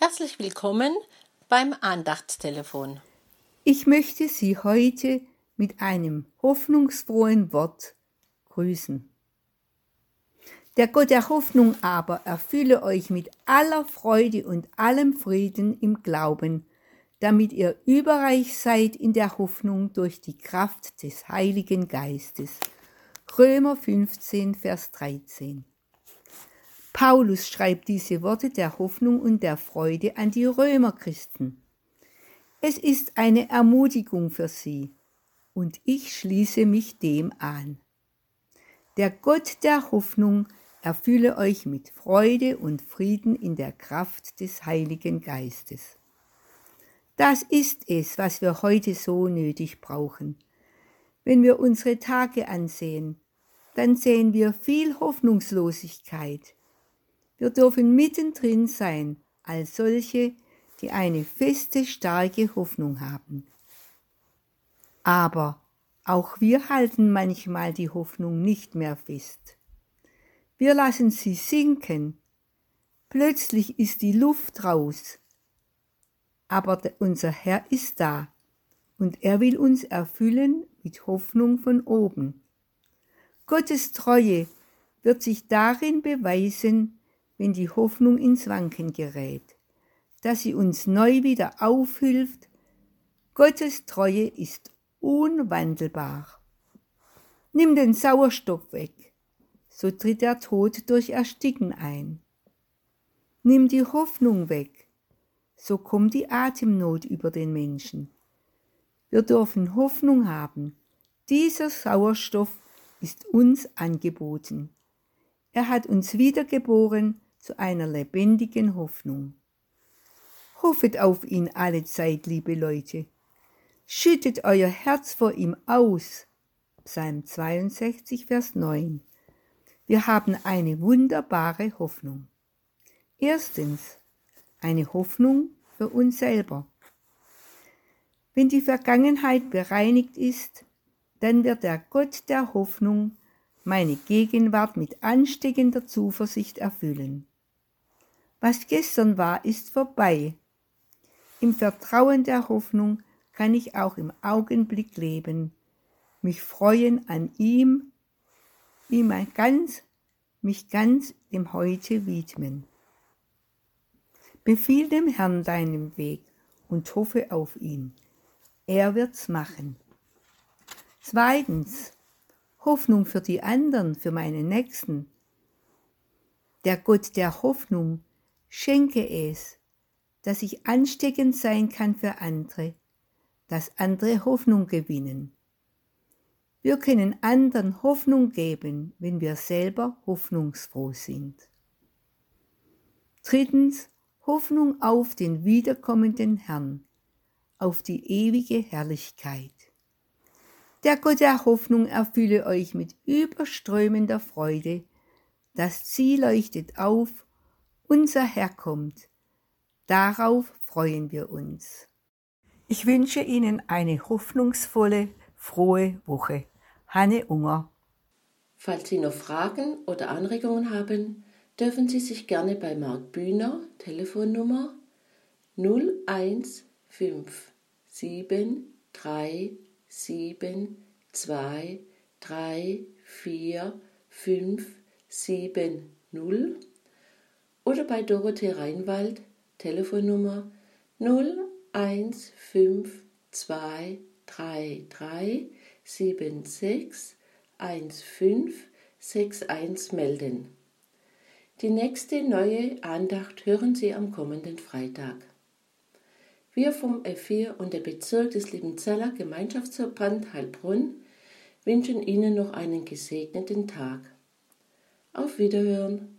Herzlich willkommen beim Andachtstelefon. Ich möchte Sie heute mit einem hoffnungsfrohen Wort grüßen. Der Gott der Hoffnung aber erfülle euch mit aller Freude und allem Frieden im Glauben, damit ihr überreich seid in der Hoffnung durch die Kraft des Heiligen Geistes. Römer 15, Vers 13. Paulus schreibt diese Worte der Hoffnung und der Freude an die Römerchristen. Es ist eine Ermutigung für sie, und ich schließe mich dem an. Der Gott der Hoffnung erfülle euch mit Freude und Frieden in der Kraft des Heiligen Geistes. Das ist es, was wir heute so nötig brauchen. Wenn wir unsere Tage ansehen, dann sehen wir viel Hoffnungslosigkeit, wir dürfen mittendrin sein als solche, die eine feste, starke Hoffnung haben. Aber auch wir halten manchmal die Hoffnung nicht mehr fest. Wir lassen sie sinken. Plötzlich ist die Luft raus. Aber unser Herr ist da und er will uns erfüllen mit Hoffnung von oben. Gottes Treue wird sich darin beweisen, wenn die Hoffnung ins Wanken gerät, dass sie uns neu wieder aufhilft. Gottes Treue ist unwandelbar. Nimm den Sauerstoff weg, so tritt der Tod durch Ersticken ein. Nimm die Hoffnung weg, so kommt die Atemnot über den Menschen. Wir dürfen Hoffnung haben. Dieser Sauerstoff ist uns angeboten. Er hat uns wiedergeboren zu einer lebendigen Hoffnung. Hoffet auf ihn alle Zeit, liebe Leute. Schüttet euer Herz vor ihm aus. Psalm 62, Vers 9. Wir haben eine wunderbare Hoffnung. Erstens, eine Hoffnung für uns selber. Wenn die Vergangenheit bereinigt ist, dann wird der Gott der Hoffnung meine Gegenwart mit ansteckender Zuversicht erfüllen. Was gestern war, ist vorbei. Im Vertrauen der Hoffnung kann ich auch im Augenblick leben, mich freuen an ihm, ihm ganz, mich ganz dem Heute widmen. Befiehl dem Herrn deinen Weg und hoffe auf ihn. Er wird's machen. Zweitens, Hoffnung für die anderen, für meine Nächsten. Der Gott der Hoffnung Schenke es, dass ich ansteckend sein kann für andere, dass andere Hoffnung gewinnen. Wir können anderen Hoffnung geben, wenn wir selber hoffnungsfroh sind. Drittens, Hoffnung auf den wiederkommenden Herrn, auf die ewige Herrlichkeit. Der Gott der Hoffnung erfülle euch mit überströmender Freude, das Ziel leuchtet auf unser Herr kommt. Darauf freuen wir uns. Ich wünsche Ihnen eine hoffnungsvolle, frohe Woche. Hanne Unger. Falls Sie noch Fragen oder Anregungen haben, dürfen Sie sich gerne bei Marc Bühner, Telefonnummer 0157372345770 oder bei Dorothee Reinwald, Telefonnummer 0152333761561 melden. Die nächste neue Andacht hören Sie am kommenden Freitag. Wir vom F4 und der Bezirk des Liebenzeller Gemeinschaftsverband Heilbrunn wünschen Ihnen noch einen gesegneten Tag. Auf Wiederhören!